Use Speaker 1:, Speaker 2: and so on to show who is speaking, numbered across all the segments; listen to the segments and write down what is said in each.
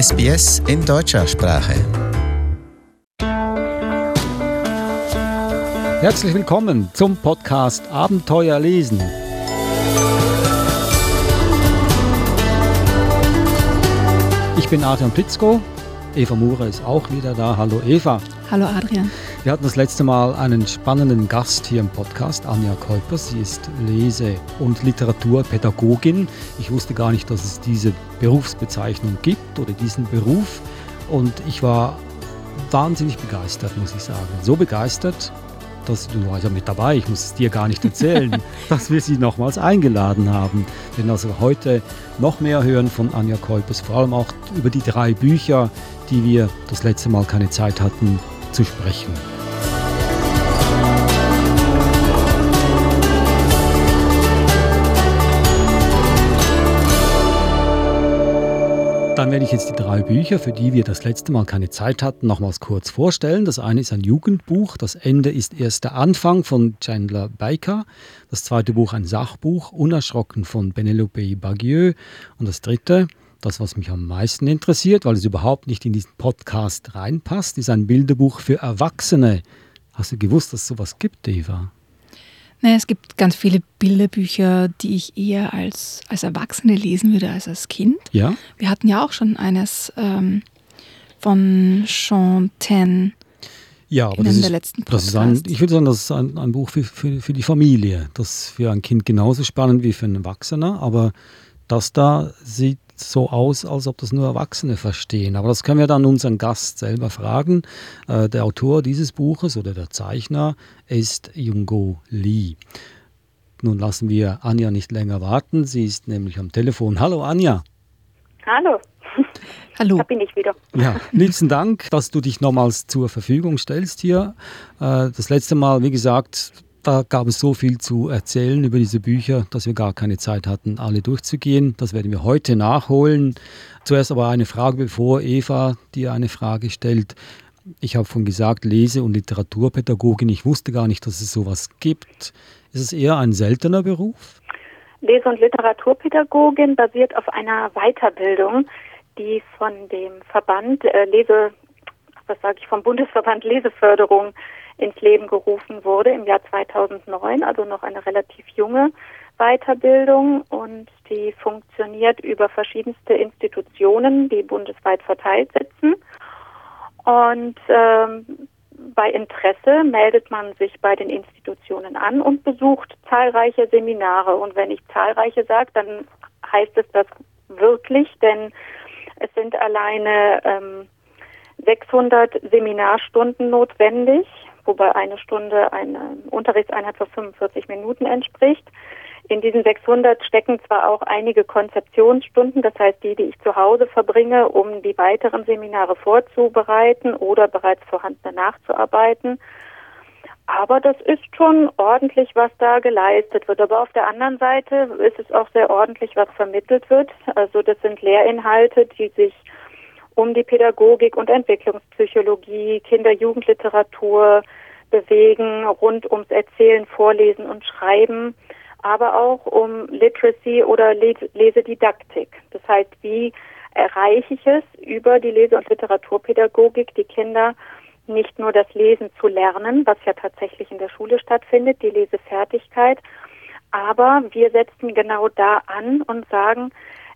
Speaker 1: SBS in deutscher Sprache.
Speaker 2: Herzlich willkommen zum Podcast Abenteuer lesen. Ich bin Adrian Plitzko. Eva Mure ist auch wieder da. Hallo Eva.
Speaker 3: Hallo Adrian.
Speaker 2: Wir hatten das letzte Mal einen spannenden Gast hier im Podcast, Anja Kolpers. Sie ist Lese- und Literaturpädagogin. Ich wusste gar nicht, dass es diese Berufsbezeichnung gibt oder diesen Beruf. Und ich war wahnsinnig begeistert, muss ich sagen. So begeistert, dass du warst ja mit dabei, ich muss es dir gar nicht erzählen, dass wir sie nochmals eingeladen haben. Denn also heute noch mehr hören von Anja Kolpers, vor allem auch über die drei Bücher, die wir das letzte Mal keine Zeit hatten zu sprechen. Dann werde ich jetzt die drei Bücher, für die wir das letzte Mal keine Zeit hatten, nochmals kurz vorstellen. Das eine ist ein Jugendbuch, das Ende ist erst der Anfang von Chandler Baker. Das zweite Buch ein Sachbuch, Unerschrocken von Penelope Bagieux. Und das dritte, das, was mich am meisten interessiert, weil es überhaupt nicht in diesen Podcast reinpasst, ist ein Bilderbuch für Erwachsene. Hast du gewusst, dass es sowas gibt, Eva?
Speaker 3: Naja, es gibt ganz viele Bilderbücher, die ich eher als, als Erwachsene lesen würde als als Kind.
Speaker 2: Ja.
Speaker 3: Wir hatten ja auch schon eines ähm, von Sean Ten.
Speaker 2: Ja, aber
Speaker 3: in
Speaker 2: das ist,
Speaker 3: der letzten
Speaker 2: das ist ein, ich würde sagen, das ist ein, ein Buch für, für, für die Familie. Das ist für ein Kind genauso spannend wie für einen Erwachsener, aber das da sieht so aus, als ob das nur Erwachsene verstehen. Aber das können wir dann unseren Gast selber fragen. Äh, der Autor dieses Buches oder der Zeichner ist Jungo Lee. Nun lassen wir Anja nicht länger warten. Sie ist nämlich am Telefon. Hallo Anja.
Speaker 4: Hallo,
Speaker 3: Hallo.
Speaker 4: da bin ich wieder.
Speaker 2: Ja, liebsten Dank, dass du dich nochmals zur Verfügung stellst hier. Äh, Das letzte Mal, wie gesagt, da gab es so viel zu erzählen über diese Bücher, dass wir gar keine Zeit hatten, alle durchzugehen. Das werden wir heute nachholen. Zuerst aber eine Frage, bevor Eva dir eine Frage stellt. Ich habe schon gesagt, Lese- und Literaturpädagogin. Ich wusste gar nicht, dass es sowas gibt. Ist es eher ein seltener Beruf?
Speaker 4: Lese- und Literaturpädagogin basiert auf einer Weiterbildung, die von dem Verband äh, Lese, was sage ich, vom Bundesverband Leseförderung ins Leben gerufen wurde im Jahr 2009, also noch eine relativ junge Weiterbildung und die funktioniert über verschiedenste Institutionen, die bundesweit verteilt sitzen. Und ähm, bei Interesse meldet man sich bei den Institutionen an und besucht zahlreiche Seminare. Und wenn ich zahlreiche sage, dann heißt es das wirklich, denn es sind alleine ähm, 600 Seminarstunden notwendig, wobei eine Stunde eine Unterrichtseinheit für 45 Minuten entspricht. In diesen 600 stecken zwar auch einige Konzeptionsstunden, das heißt die, die ich zu Hause verbringe, um die weiteren Seminare vorzubereiten oder bereits vorhandene nachzuarbeiten. Aber das ist schon ordentlich, was da geleistet wird. Aber auf der anderen Seite ist es auch sehr ordentlich, was vermittelt wird. Also das sind Lehrinhalte, die sich um die Pädagogik und Entwicklungspsychologie, Kinder-Jugendliteratur bewegen, rund ums Erzählen, Vorlesen und Schreiben, aber auch um Literacy oder Les- Lesedidaktik. Das heißt, wie erreiche ich es über die Lese- und Literaturpädagogik, die Kinder nicht nur das Lesen zu lernen, was ja tatsächlich in der Schule stattfindet, die Lesefertigkeit, aber wir setzen genau da an und sagen,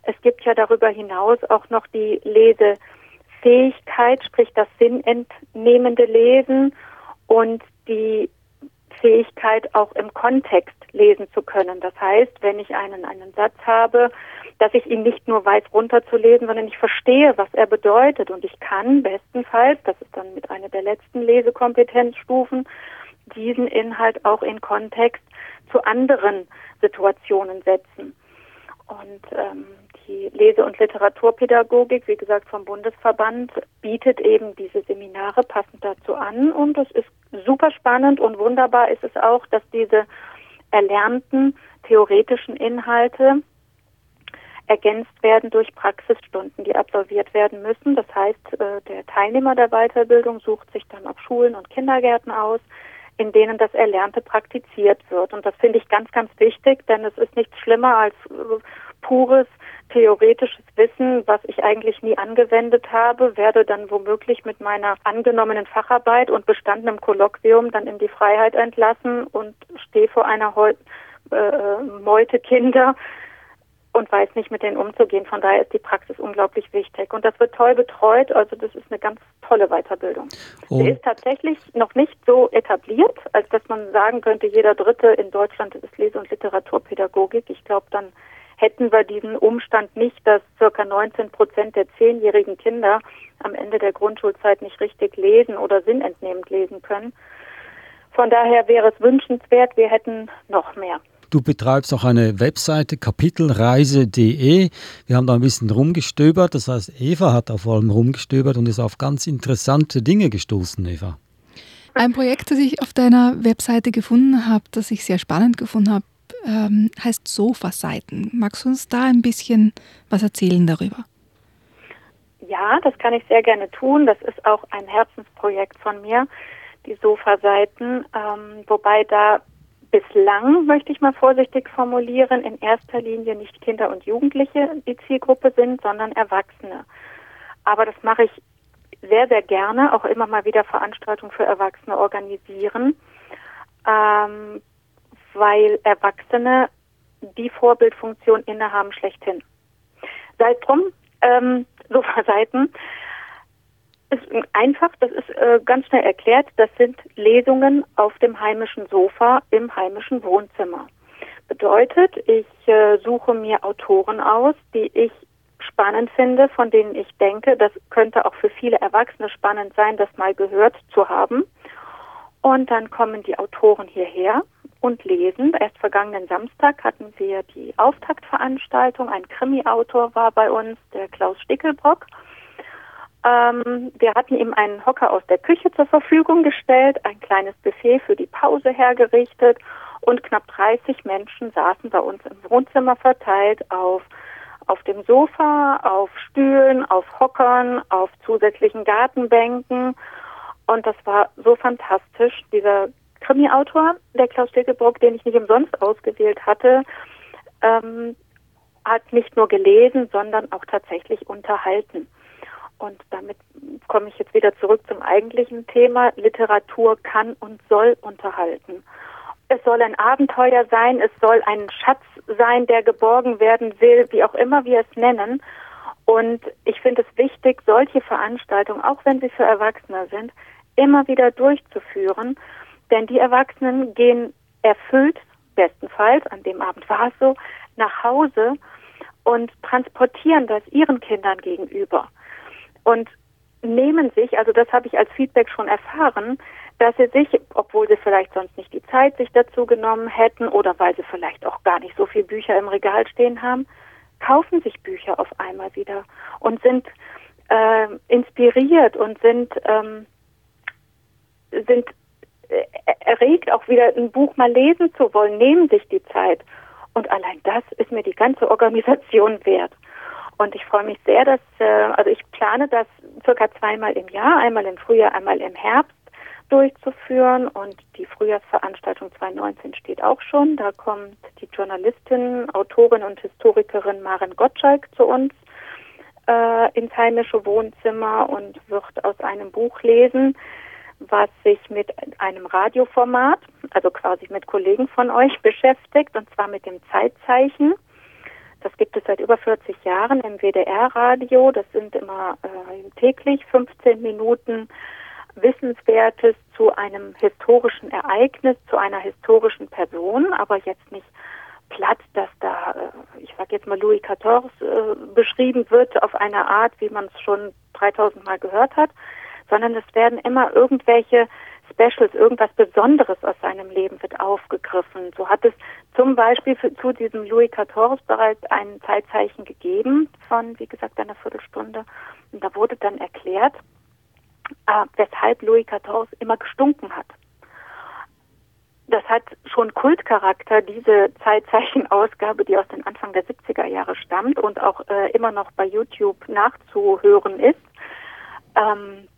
Speaker 4: es gibt ja darüber hinaus auch noch die Lesefähigkeit, sprich das sinnentnehmende Lesen und die Fähigkeit auch im Kontext lesen zu können. Das heißt, wenn ich einen, einen Satz habe, dass ich ihn nicht nur weiß runterzulesen, sondern ich verstehe, was er bedeutet und ich kann bestenfalls, das ist dann mit einer der letzten Lesekompetenzstufen, diesen Inhalt auch in Kontext zu anderen Situationen setzen. Und ähm, die Lese- und Literaturpädagogik, wie gesagt vom Bundesverband, bietet eben diese Seminare passend dazu an und es ist super spannend und wunderbar ist es auch, dass diese erlernten theoretischen Inhalte ergänzt werden durch Praxisstunden, die absolviert werden müssen. Das heißt, äh, der Teilnehmer der Weiterbildung sucht sich dann auch Schulen und Kindergärten aus, in denen das Erlernte praktiziert wird. Und das finde ich ganz, ganz wichtig, denn es ist nichts schlimmer als äh, pures theoretisches Wissen, was ich eigentlich nie angewendet habe, werde dann womöglich mit meiner angenommenen Facharbeit und bestandenem Kolloquium dann in die Freiheit entlassen und stehe vor einer Heu äh, Meute Kinder und weiß nicht, mit denen umzugehen. Von daher ist die Praxis unglaublich wichtig. Und das wird toll betreut. Also das ist eine ganz tolle Weiterbildung. Oh. Sie ist tatsächlich noch nicht so etabliert, als dass man sagen könnte, jeder Dritte in Deutschland ist Lese- und Literaturpädagogik. Ich glaube, dann hätten wir diesen Umstand nicht, dass circa 19 Prozent der zehnjährigen Kinder am Ende der Grundschulzeit nicht richtig lesen oder sinnentnehmend lesen können. Von daher wäre es wünschenswert, wir hätten noch mehr.
Speaker 2: Du betreibst auch eine Webseite kapitelreise.de. Wir haben da ein bisschen rumgestöbert. Das heißt, Eva hat da vor allem rumgestöbert und ist auf ganz interessante Dinge gestoßen, Eva.
Speaker 3: Ein Projekt, das ich auf deiner Webseite gefunden habe, das ich sehr spannend gefunden habe, ähm, heißt Sofaseiten. Magst du uns da ein bisschen was erzählen darüber?
Speaker 4: Ja, das kann ich sehr gerne tun. Das ist auch ein Herzensprojekt von mir, die Sofaseiten, ähm, wobei da bislang, möchte ich mal vorsichtig formulieren, in erster Linie nicht Kinder und Jugendliche die Zielgruppe sind, sondern Erwachsene. Aber das mache ich sehr, sehr gerne, auch immer mal wieder Veranstaltungen für Erwachsene organisieren. Ähm, weil Erwachsene die Vorbildfunktion innehaben schlechthin. Sei drum, ähm, Sofaseiten ist einfach, das ist äh, ganz schnell erklärt, das sind Lesungen auf dem heimischen Sofa im heimischen Wohnzimmer. Bedeutet, ich äh, suche mir Autoren aus, die ich spannend finde, von denen ich denke, das könnte auch für viele Erwachsene spannend sein, das mal gehört zu haben. Und dann kommen die Autoren hierher und lesen. Erst vergangenen Samstag hatten wir die Auftaktveranstaltung. Ein Krimi-Autor war bei uns, der Klaus Stickelbrock. Ähm, wir hatten ihm einen Hocker aus der Küche zur Verfügung gestellt, ein kleines Buffet für die Pause hergerichtet und knapp 30 Menschen saßen bei uns im Wohnzimmer verteilt auf auf dem Sofa, auf Stühlen, auf Hockern, auf zusätzlichen Gartenbänken. Und das war so fantastisch. Dieser Krimi-Autor, der Klaus Stilkeburg, den ich nicht umsonst ausgewählt hatte, ähm, hat nicht nur gelesen, sondern auch tatsächlich unterhalten. Und damit komme ich jetzt wieder zurück zum eigentlichen Thema. Literatur kann und soll unterhalten. Es soll ein Abenteuer sein, es soll ein Schatz sein, der geborgen werden will, wie auch immer wir es nennen. Und ich finde es wichtig, solche Veranstaltungen, auch wenn sie für Erwachsene sind, immer wieder durchzuführen denn die Erwachsenen gehen erfüllt, bestenfalls, an dem Abend war es so, nach Hause und transportieren das ihren Kindern gegenüber. Und nehmen sich, also das habe ich als Feedback schon erfahren, dass sie sich, obwohl sie vielleicht sonst nicht die Zeit sich dazu genommen hätten oder weil sie vielleicht auch gar nicht so viele Bücher im Regal stehen haben, kaufen sich Bücher auf einmal wieder und sind äh, inspiriert und sind ähm, sind erregt, auch wieder ein Buch mal lesen zu wollen, nehmen sich die Zeit. Und allein das ist mir die ganze Organisation wert. Und ich freue mich sehr, dass, äh, also ich plane das circa zweimal im Jahr, einmal im Frühjahr, einmal im Herbst durchzuführen. Und die Frühjahrsveranstaltung 2019 steht auch schon. Da kommt die Journalistin, Autorin und Historikerin Maren Gottschalk zu uns äh, ins heimische Wohnzimmer und wird aus einem Buch lesen, was sich mit einem Radioformat, also quasi mit Kollegen von euch beschäftigt, und zwar mit dem Zeitzeichen. Das gibt es seit über 40 Jahren im WDR-Radio. Das sind immer äh, täglich 15 Minuten Wissenswertes zu einem historischen Ereignis, zu einer historischen Person, aber jetzt nicht platt, dass da, äh, ich sag jetzt mal Louis XIV äh, beschrieben wird auf eine Art, wie man es schon 3000 Mal gehört hat, sondern es werden immer irgendwelche Specials, irgendwas Besonderes aus seinem Leben wird aufgegriffen. So hat es zum Beispiel für, zu diesem Louis XIV bereits ein Zeitzeichen gegeben von, wie gesagt, einer Viertelstunde. Und da wurde dann erklärt, äh, weshalb Louis XIV immer gestunken hat. Das hat schon Kultcharakter, diese Zeitzeichenausgabe, die aus den Anfang der 70er Jahre stammt und auch äh, immer noch bei YouTube nachzuhören ist. Ähm,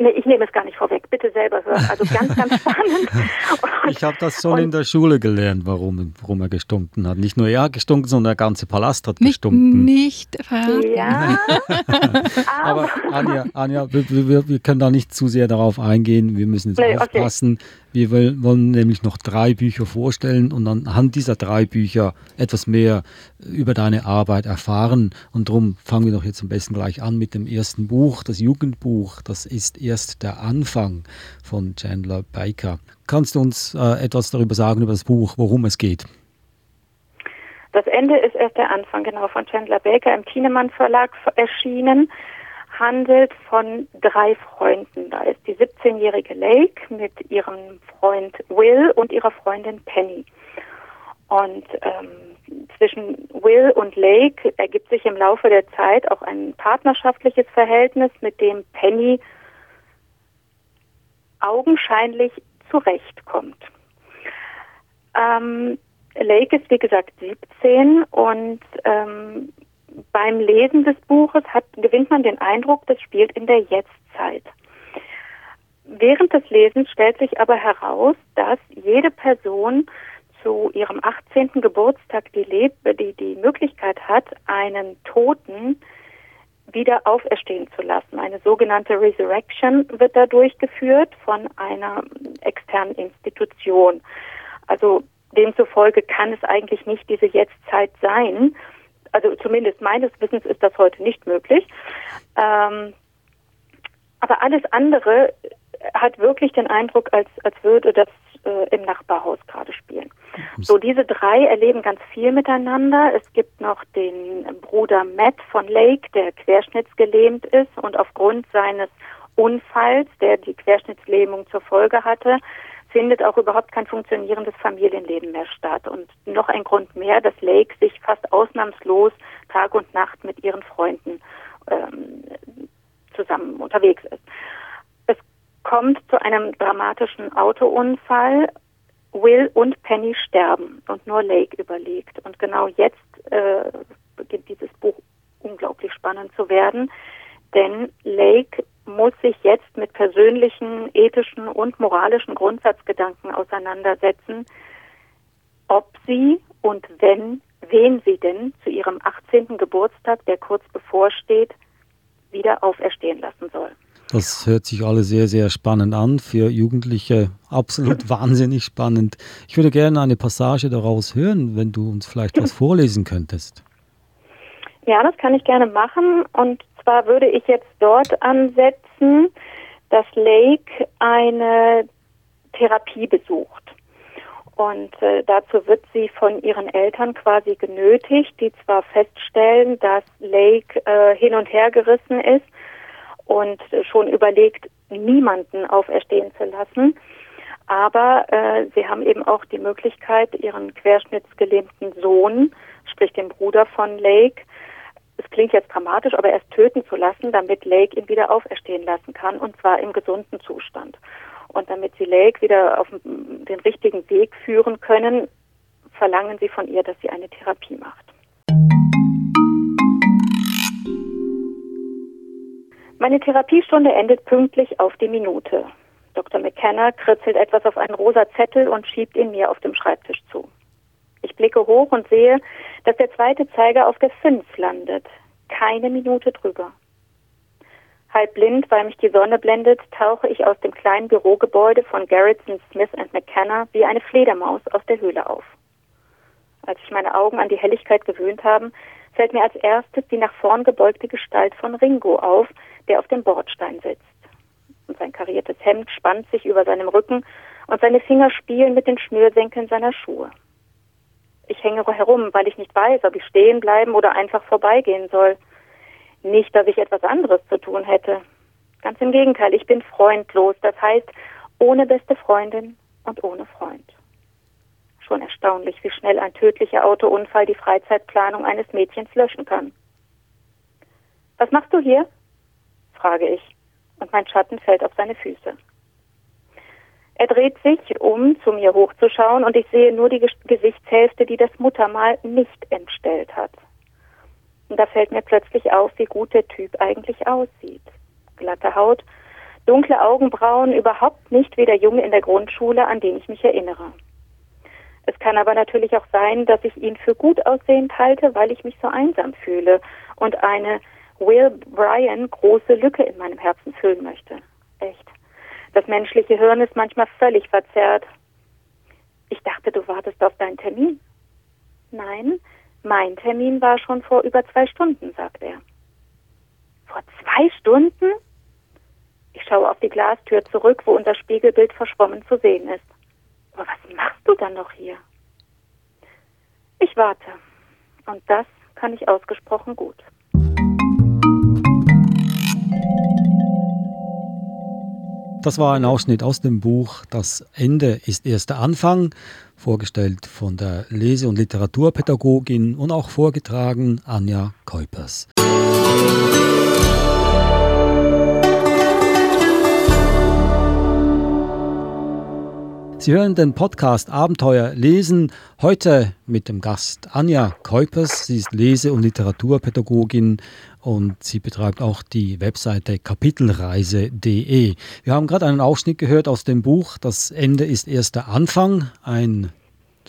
Speaker 4: Nee, ich nehme es gar nicht vorweg. Bitte selber hören. Also ganz, ganz spannend.
Speaker 2: ich habe das schon in der Schule gelernt, warum, warum er gestunken hat. Nicht nur er gestunken, sondern der ganze Palast hat
Speaker 3: nicht,
Speaker 2: gestunken.
Speaker 3: Nicht verraten.
Speaker 4: Ja.
Speaker 2: Aber Anja, Anja wir, wir, wir, können da nicht zu sehr darauf eingehen. Wir müssen jetzt nee, aufpassen. Okay. Wir wollen nämlich noch drei Bücher vorstellen und anhand dieser drei Bücher etwas mehr über deine Arbeit erfahren. Und darum fangen wir doch jetzt am besten gleich an mit dem ersten Buch, das Jugendbuch. Das ist erst der Anfang von Chandler Baker. Kannst du uns äh, etwas darüber sagen, über das Buch, worum es geht?
Speaker 4: Das Ende ist erst der Anfang, genau, von Chandler Baker im Thienemann Verlag erschienen handelt von drei Freunden. Da ist die 17-jährige Lake mit ihrem Freund Will und ihrer Freundin Penny. Und ähm, zwischen Will und Lake ergibt sich im Laufe der Zeit auch ein partnerschaftliches Verhältnis, mit dem Penny augenscheinlich zurechtkommt. Ähm, Lake ist wie gesagt 17 und ähm, beim Lesen des Buches hat, gewinnt man den Eindruck, das spielt in der Jetztzeit. Während des Lesens stellt sich aber heraus, dass jede Person zu ihrem 18. Geburtstag die, Leb die, die Möglichkeit hat, einen Toten wieder auferstehen zu lassen. Eine sogenannte Resurrection wird da durchgeführt von einer externen Institution. Also demzufolge kann es eigentlich nicht diese Jetztzeit sein, also zumindest meines Wissens ist das heute nicht möglich. Ähm, aber alles andere hat wirklich den Eindruck, als, als würde das äh, im Nachbarhaus gerade spielen. So, diese drei erleben ganz viel miteinander. Es gibt noch den Bruder Matt von Lake, der querschnittsgelähmt ist und aufgrund seines Unfalls, der die Querschnittslähmung zur Folge hatte, findet auch überhaupt kein funktionierendes Familienleben mehr statt. Und noch ein Grund mehr, dass Lake sich fast ausnahmslos Tag und Nacht mit ihren Freunden ähm, zusammen unterwegs ist. Es kommt zu einem dramatischen Autounfall. Will und Penny sterben und nur Lake überlegt. Und genau jetzt äh, beginnt dieses Buch unglaublich spannend zu werden, denn Lake muss sich jetzt mit persönlichen, ethischen und moralischen Grundsatzgedanken auseinandersetzen, ob sie und wenn, wen sie denn zu ihrem 18. Geburtstag, der kurz bevorsteht, wieder auferstehen lassen soll.
Speaker 2: Das hört sich alles sehr, sehr spannend an. Für Jugendliche absolut wahnsinnig spannend. Ich würde gerne eine Passage daraus hören, wenn du uns vielleicht was vorlesen könntest.
Speaker 4: Ja, das kann ich gerne machen. Und zwar würde ich jetzt dort ansetzen, dass Lake eine Therapie besucht. Und äh, dazu wird sie von ihren Eltern quasi genötigt, die zwar feststellen, dass Lake äh, hin und her gerissen ist und schon überlegt, niemanden auferstehen zu lassen. Aber äh, sie haben eben auch die Möglichkeit, ihren querschnittsgelähmten Sohn, sprich den Bruder von Lake, es klingt jetzt dramatisch, aber erst töten zu lassen, damit Lake ihn wieder auferstehen lassen kann und zwar im gesunden Zustand. Und damit sie Lake wieder auf den richtigen Weg führen können, verlangen sie von ihr, dass sie eine Therapie macht. Meine Therapiestunde endet pünktlich auf die Minute. Dr. McKenna kritzelt etwas auf einen rosa Zettel und schiebt ihn mir auf dem Schreibtisch zu. Ich blicke hoch und sehe, dass der zweite Zeiger auf der 5 landet. Keine Minute drüber. Halb blind, weil mich die Sonne blendet, tauche ich aus dem kleinen Bürogebäude von Garrison, Smith McKenna wie eine Fledermaus aus der Höhle auf. Als sich meine Augen an die Helligkeit gewöhnt haben, fällt mir als erstes die nach vorn gebeugte Gestalt von Ringo auf, der auf dem Bordstein sitzt. Und sein kariertes Hemd spannt sich über seinem Rücken und seine Finger spielen mit den Schnürsenkeln seiner Schuhe. Ich hänge herum, weil ich nicht weiß, ob ich stehen bleiben oder einfach vorbeigehen soll. Nicht, dass ich etwas anderes zu tun hätte. Ganz im Gegenteil, ich bin freundlos, das heißt ohne beste Freundin und ohne Freund. Schon erstaunlich, wie schnell ein tödlicher Autounfall die Freizeitplanung eines Mädchens löschen kann. Was machst du hier? frage ich, und mein Schatten fällt auf seine Füße. Er dreht sich, um zu mir hochzuschauen, und ich sehe nur die Gesichtshälfte, die das Muttermal nicht entstellt hat. Und da fällt mir plötzlich auf, wie gut der Typ eigentlich aussieht. Glatte Haut, dunkle Augenbrauen, überhaupt nicht wie der Junge in der Grundschule, an den ich mich erinnere. Es kann aber natürlich auch sein, dass ich ihn für gut aussehend halte, weil ich mich so einsam fühle und eine Will Bryan große Lücke in meinem Herzen füllen möchte. Echt. Das menschliche Hirn ist manchmal völlig verzerrt. Ich dachte, du wartest auf deinen Termin. Nein, mein Termin war schon vor über zwei Stunden, sagt er. Vor zwei Stunden? Ich schaue auf die Glastür zurück, wo unser Spiegelbild verschwommen zu sehen ist. Aber was machst du dann noch hier? Ich warte. Und das kann ich ausgesprochen gut.
Speaker 2: Das war ein Ausschnitt aus dem Buch Das Ende ist erst der Anfang, vorgestellt von der Lese- und Literaturpädagogin und auch vorgetragen Anja Keupers. Sie hören den Podcast Abenteuer lesen. Heute mit dem Gast Anja Keupers. Sie ist Lese- und Literaturpädagogin und sie betreibt auch die Webseite kapitelreise.de. Wir haben gerade einen Ausschnitt gehört aus dem Buch Das Ende ist erst der Anfang. Ein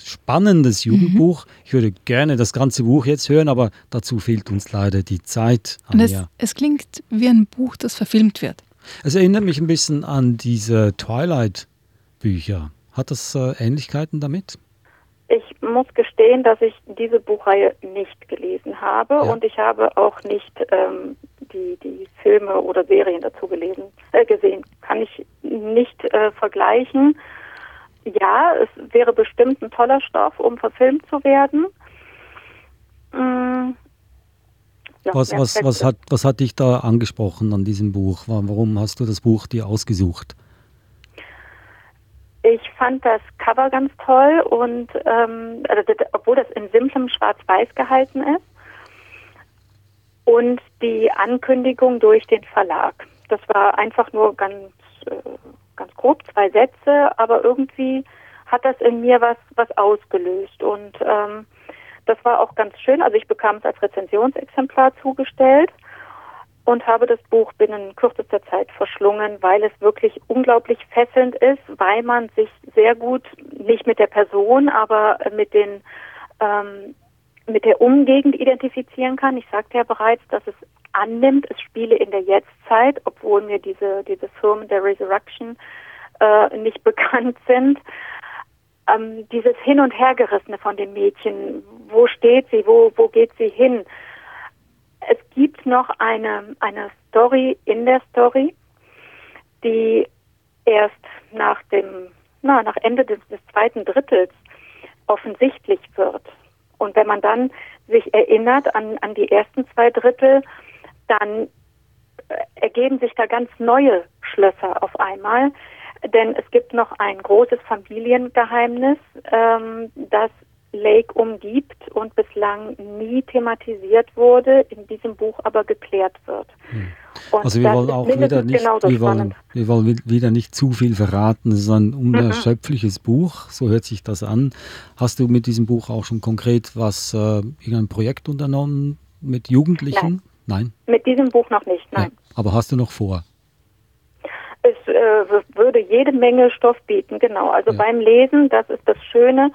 Speaker 2: spannendes mhm. Jugendbuch. Mhm. Ich würde gerne das ganze Buch jetzt hören, aber dazu fehlt uns leider die Zeit.
Speaker 3: Und es, es klingt wie ein Buch, das verfilmt wird.
Speaker 2: Es erinnert mich ein bisschen an diese Twilight-Bücher. Hat das äh, Ähnlichkeiten damit?
Speaker 4: Ich muss gestehen, dass ich diese Buchreihe nicht gelesen habe ja. und ich habe auch nicht ähm, die, die Filme oder Serien dazu gelesen, äh, gesehen. Kann ich nicht äh, vergleichen. Ja, es wäre bestimmt ein toller Stoff, um verfilmt zu werden.
Speaker 2: Mm. Ja, was, was, was, hat, was hat dich da angesprochen an diesem Buch? Warum hast du das Buch dir ausgesucht?
Speaker 4: Ich fand das Cover ganz toll und ähm, also obwohl das in simplem Schwarz-Weiß gehalten ist und die Ankündigung durch den Verlag. Das war einfach nur ganz äh, ganz grob zwei Sätze, aber irgendwie hat das in mir was was ausgelöst und ähm, das war auch ganz schön. Also ich bekam es als Rezensionsexemplar zugestellt und habe das Buch binnen kürzester Zeit verschlungen, weil es wirklich unglaublich fesselnd ist, weil man sich sehr gut nicht mit der Person, aber mit den ähm, mit der Umgegend identifizieren kann. Ich sagte ja bereits, dass es annimmt, es spiele in der Jetztzeit, obwohl mir diese diese Firmen der Resurrection äh, nicht bekannt sind. Ähm, dieses Hin- und Hergerissene von dem Mädchen, wo steht sie, wo, wo geht sie hin? Es gibt noch eine, eine Story in der Story, die erst nach dem, na, nach Ende des, des zweiten Drittels offensichtlich wird. Und wenn man dann sich erinnert an, an die ersten zwei Drittel, dann äh, ergeben sich da ganz neue Schlösser auf einmal. Denn es gibt noch ein großes Familiengeheimnis, ähm, das Lake umgibt und bislang nie thematisiert wurde, in diesem Buch aber geklärt wird. Hm.
Speaker 2: Also wir wollen auch wieder nicht, wir wollen, wir wollen wieder nicht zu viel verraten. Es ist ein unerschöpfliches mhm. Buch, so hört sich das an. Hast du mit diesem Buch auch schon konkret was, äh, irgendein Projekt unternommen mit Jugendlichen?
Speaker 4: Nein. nein? Mit diesem Buch noch nicht, nein.
Speaker 2: Ja, aber hast du noch vor?
Speaker 4: Es äh, würde jede Menge Stoff bieten, genau. Also ja. beim Lesen, das ist das Schöne,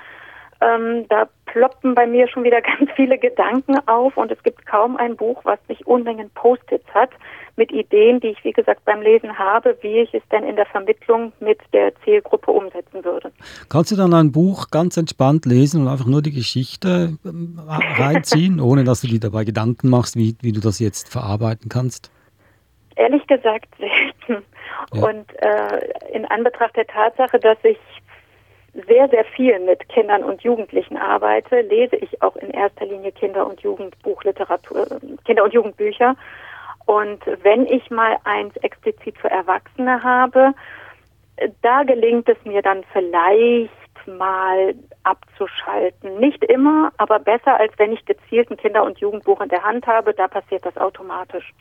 Speaker 4: ähm, da ploppen bei mir schon wieder ganz viele Gedanken auf und es gibt kaum ein Buch, was nicht Unmengen Post-its hat mit Ideen, die ich, wie gesagt, beim Lesen habe, wie ich es denn in der Vermittlung mit der Zielgruppe umsetzen würde.
Speaker 2: Kannst du dann ein Buch ganz entspannt lesen und einfach nur die Geschichte ähm, reinziehen, ohne dass du dir dabei Gedanken machst, wie, wie du das jetzt verarbeiten kannst?
Speaker 4: Ehrlich gesagt selten. Ja. Und äh, in Anbetracht der Tatsache, dass ich sehr, sehr viel mit Kindern und Jugendlichen arbeite, lese ich auch in erster Linie Kinder- und Jugendbuchliteratur, Kinder- und Jugendbücher. Und wenn ich mal eins explizit für Erwachsene habe, da gelingt es mir dann vielleicht mal abzuschalten. Nicht immer, aber besser, als wenn ich gezielt ein Kinder- und Jugendbuch in der Hand habe. Da passiert das automatisch.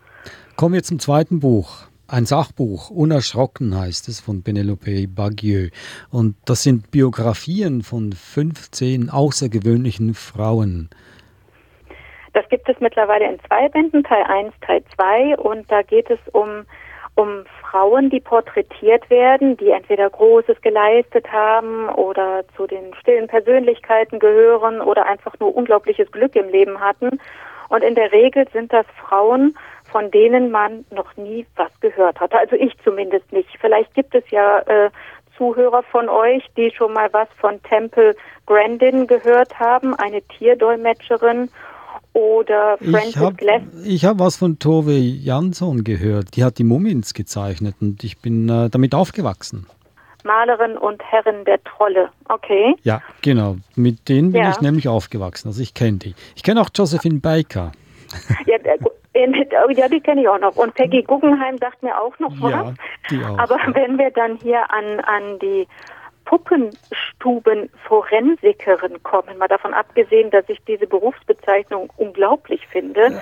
Speaker 2: Kommen wir zum zweiten Buch. Ein Sachbuch, Unerschrocken heißt es, von Penelope Bagieux. Und das sind Biografien von 15 außergewöhnlichen Frauen.
Speaker 4: Das gibt es mittlerweile in zwei Bänden, Teil 1, Teil 2. Und da geht es um, um Frauen, die porträtiert werden, die entweder Großes geleistet haben oder zu den stillen Persönlichkeiten gehören oder einfach nur unglaubliches Glück im Leben hatten. Und in der Regel sind das Frauen, von denen man noch nie was gehört hatte. Also ich zumindest nicht. Vielleicht gibt es ja äh, Zuhörer von euch, die schon mal was von Temple Grandin gehört haben, eine Tierdolmetscherin oder Francis
Speaker 2: Glass. Ich habe was von Tove Jansson gehört. Die hat die Mummins gezeichnet und ich bin äh, damit aufgewachsen.
Speaker 4: Malerin und Herrin der Trolle. Okay.
Speaker 2: Ja, genau. Mit denen bin ja. ich nämlich aufgewachsen. Also ich kenne die. Ich kenne auch Josephine Baker.
Speaker 4: Ja, ja, die kenne ich auch noch. Und Peggy Guggenheim sagt mir auch noch was.
Speaker 2: Ja, die auch.
Speaker 4: Aber wenn wir dann hier an, an die Puppenstuben-Forensikerin kommen, mal davon abgesehen, dass ich diese Berufsbezeichnung unglaublich finde.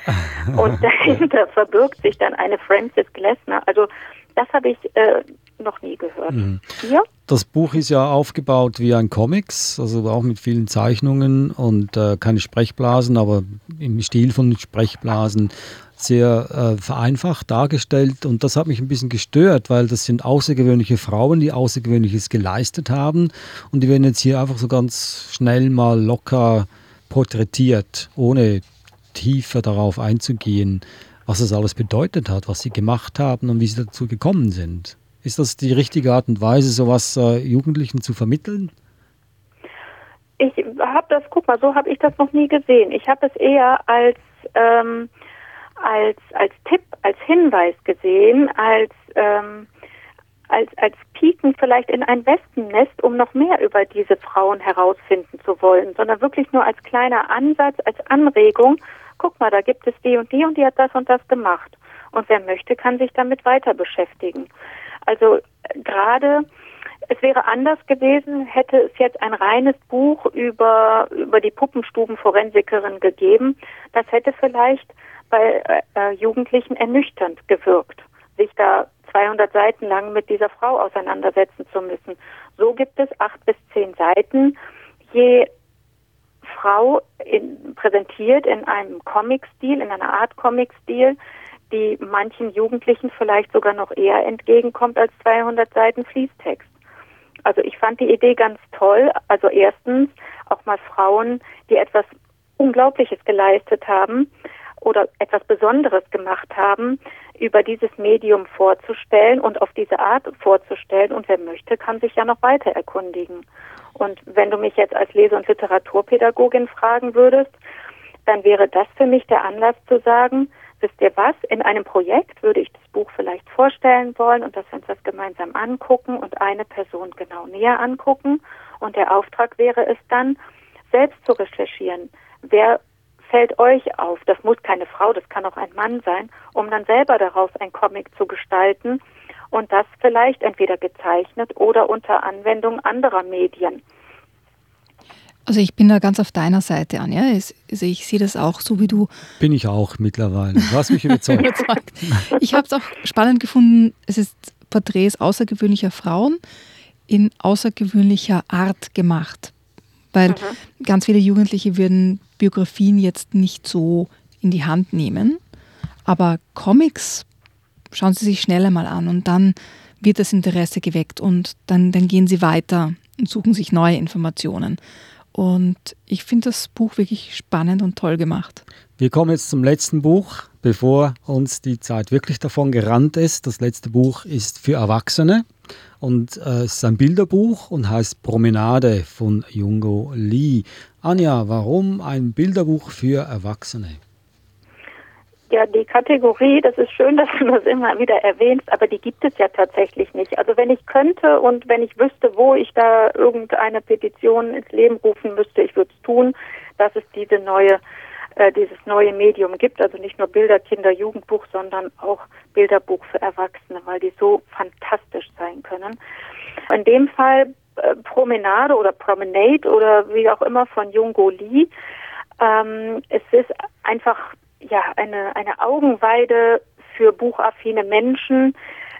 Speaker 4: Und dahinter verbirgt sich dann eine Frances Glessner. Also das habe ich äh, noch nie gehört. Mhm.
Speaker 2: Ja? Das Buch ist ja aufgebaut wie ein Comics, also auch mit vielen Zeichnungen und äh, keine Sprechblasen, aber im Stil von Sprechblasen sehr äh, vereinfacht dargestellt und das hat mich ein bisschen gestört, weil das sind außergewöhnliche Frauen, die Außergewöhnliches geleistet haben und die werden jetzt hier einfach so ganz schnell mal locker porträtiert, ohne tiefer darauf einzugehen, was das alles bedeutet hat, was sie gemacht haben und wie sie dazu gekommen sind. Ist das die richtige Art und Weise, sowas äh, Jugendlichen zu vermitteln?
Speaker 4: Ich habe das, guck mal, so habe ich das noch nie gesehen. Ich habe es eher als ähm, als, als Tipp, als Hinweis gesehen, als, ähm, als, als Pieken vielleicht in ein Wespennest, um noch mehr über diese Frauen herausfinden zu wollen, sondern wirklich nur als kleiner Ansatz, als Anregung, guck mal, da gibt es die und die und die hat das und das gemacht. Und wer möchte, kann sich damit weiter beschäftigen. Also gerade es wäre anders gewesen, hätte es jetzt ein reines Buch über, über die Puppenstubenforensikerin gegeben. Das hätte vielleicht bei äh, Jugendlichen ernüchternd gewirkt, sich da 200 Seiten lang mit dieser Frau auseinandersetzen zu müssen. So gibt es acht bis zehn Seiten, je Frau in, präsentiert in einem Comic-Stil, in einer Art Comic-Stil, die manchen Jugendlichen vielleicht sogar noch eher entgegenkommt als 200 Seiten Fließtext. Also ich fand die Idee ganz toll. Also erstens auch mal Frauen, die etwas Unglaubliches geleistet haben, oder etwas Besonderes gemacht haben, über dieses Medium vorzustellen und auf diese Art vorzustellen. Und wer möchte, kann sich ja noch weiter erkundigen. Und wenn du mich jetzt als Lese- und Literaturpädagogin fragen würdest, dann wäre das für mich der Anlass zu sagen, wisst ihr was, in einem Projekt würde ich das Buch vielleicht vorstellen wollen und dass wir uns das gemeinsam angucken und eine Person genau näher angucken. Und der Auftrag wäre es dann, selbst zu recherchieren. Wer fällt euch auf, das muss keine Frau, das kann auch ein Mann sein, um dann selber daraus ein Comic zu gestalten und das vielleicht entweder gezeichnet oder unter Anwendung anderer Medien.
Speaker 3: Also ich bin da ganz auf deiner Seite, Anja. Also ich sehe das auch so wie du.
Speaker 2: Bin ich auch mittlerweile. Du hast mich überzeugt.
Speaker 3: ich habe es auch spannend gefunden. Es ist Porträts außergewöhnlicher Frauen in außergewöhnlicher Art gemacht. Weil mhm. ganz viele Jugendliche würden Biografien jetzt nicht so in die Hand nehmen. Aber Comics schauen sie sich schneller mal an und dann wird das Interesse geweckt und dann, dann gehen sie weiter und suchen sich neue Informationen. Und ich finde das Buch wirklich spannend und toll gemacht.
Speaker 2: Wir kommen jetzt zum letzten Buch, bevor uns die Zeit wirklich davon gerannt ist. Das letzte Buch ist für Erwachsene und äh, es ist ein Bilderbuch und heißt Promenade von Jungo Lee. Anja, warum ein Bilderbuch für Erwachsene?
Speaker 4: Ja, die Kategorie, das ist schön, dass du das immer wieder erwähnst, aber die gibt es ja tatsächlich nicht. Also wenn ich könnte und wenn ich wüsste, wo ich da irgendeine Petition ins Leben rufen müsste, ich würde es tun, dass es diese neue, äh, dieses neue Medium gibt. Also nicht nur Bilder, Kinder, Jugendbuch, sondern auch Bilderbuch für Erwachsene, weil die so fantastisch sein können. In dem Fall äh, Promenade oder Promenade oder wie auch immer von Jungo Lee. Ähm, es ist einfach ja, eine, eine Augenweide für buchaffine Menschen.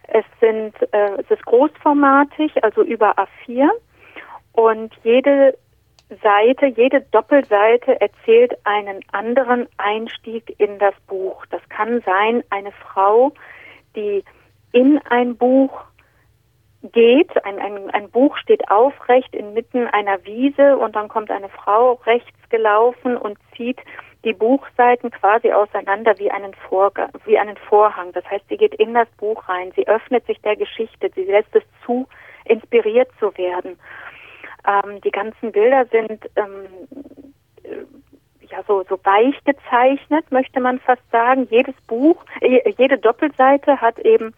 Speaker 4: Es sind, äh, es ist großformatig, also über A4 und jede Seite, jede Doppelseite erzählt einen anderen Einstieg in das Buch. Das kann sein, eine Frau, die in ein Buch geht. Ein, ein, ein Buch steht aufrecht inmitten einer Wiese und dann kommt eine Frau rechts gelaufen und zieht die Buchseiten quasi auseinander wie einen, wie einen Vorhang. Das heißt, sie geht in das Buch rein, sie öffnet sich der Geschichte, sie lässt es zu, inspiriert zu werden. Ähm, die ganzen Bilder sind ähm, äh, ja so, so weich gezeichnet, möchte man fast sagen. Jedes Buch, äh, jede Doppelseite hat eben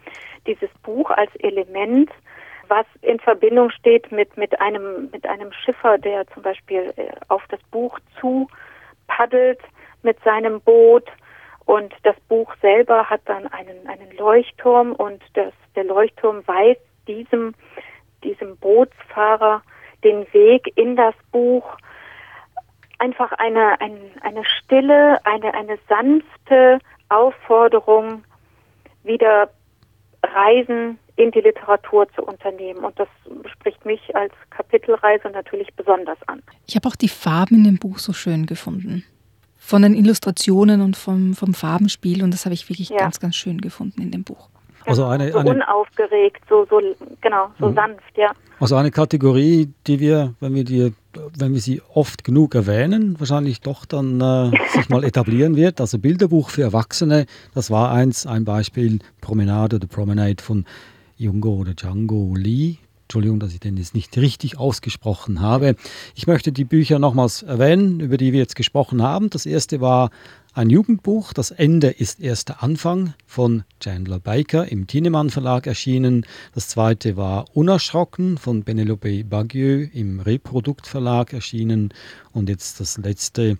Speaker 4: dieses Buch als Element was in Verbindung steht mit, mit einem, mit einem Schiffer, der zum Beispiel äh, auf das Buch zu paddelt mit seinem Boot und das Buch selber hat dann einen, einen Leuchtturm und das, der Leuchtturm weist diesem, diesem Bootsfahrer den Weg in das Buch. Einfach eine, eine, eine stille, eine, eine sanfte Aufforderung, wieder Reisen in die Literatur zu unternehmen. Und das spricht mich als Kapitelreise natürlich besonders an.
Speaker 3: Ich habe auch die Farben in dem Buch so schön gefunden. Von den Illustrationen und vom, vom Farbenspiel. Und das habe ich wirklich ja. ganz, ganz schön gefunden in dem Buch.
Speaker 4: Also eine, so eine, unaufgeregt, so, so genau, so mhm. sanft, ja.
Speaker 2: Also eine Kategorie, die wir, wenn wir die, wenn wir sie oft genug erwähnen, wahrscheinlich doch dann äh, sich mal etablieren wird. Also Bilderbuch für Erwachsene, das war eins, ein Beispiel, Promenade oder Promenade von Jungo oder Django Lee. Entschuldigung, dass ich den jetzt nicht richtig ausgesprochen habe. Ich möchte die Bücher nochmals erwähnen, über die wir jetzt gesprochen haben. Das erste war ein Jugendbuch, Das Ende ist erst der Anfang von Chandler Baker im Thienemann Verlag erschienen. Das zweite war Unerschrocken von Penelope Bagieux im Reprodukt Verlag erschienen. Und jetzt das letzte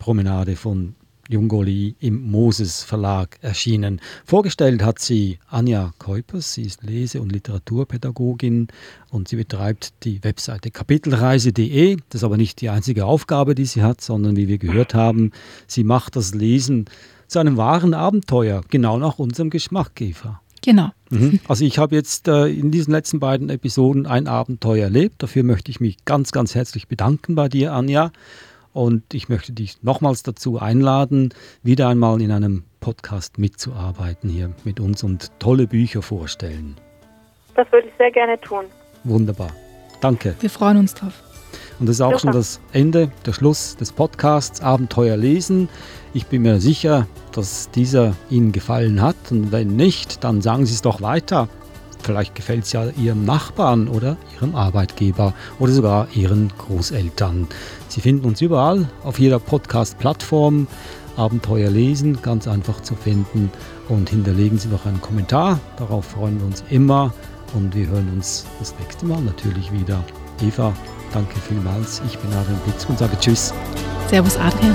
Speaker 2: Promenade von Jungoli im Moses Verlag erschienen. Vorgestellt hat sie Anja Keupers. Sie ist Lese- und Literaturpädagogin und sie betreibt die Webseite kapitelreise.de. Das ist aber nicht die einzige Aufgabe, die sie hat, sondern wie wir gehört haben, sie macht das Lesen zu einem wahren Abenteuer, genau nach unserem Geschmack, Eva.
Speaker 3: Genau.
Speaker 2: Mhm. Also ich habe jetzt äh, in diesen letzten beiden Episoden ein Abenteuer erlebt. Dafür möchte ich mich ganz, ganz herzlich bedanken bei dir, Anja. Und ich möchte dich nochmals dazu einladen, wieder einmal in einem Podcast mitzuarbeiten hier mit uns und tolle Bücher vorstellen.
Speaker 4: Das würde ich sehr gerne tun.
Speaker 2: Wunderbar. Danke.
Speaker 3: Wir freuen uns drauf.
Speaker 2: Und das ist auch Super. schon das Ende, der Schluss des Podcasts Abenteuer lesen. Ich bin mir sicher, dass dieser Ihnen gefallen hat. Und wenn nicht, dann sagen Sie es doch weiter. Vielleicht gefällt es ja Ihrem Nachbarn oder Ihrem Arbeitgeber oder sogar Ihren Großeltern. Sie finden uns überall auf jeder Podcast-Plattform. Abenteuer lesen, ganz einfach zu finden. Und hinterlegen Sie noch einen Kommentar. Darauf freuen wir uns immer. Und wir hören uns das nächste Mal natürlich wieder. Eva, danke vielmals. Ich bin Adrian Pitzk und sage Tschüss.
Speaker 3: Servus, Adrian.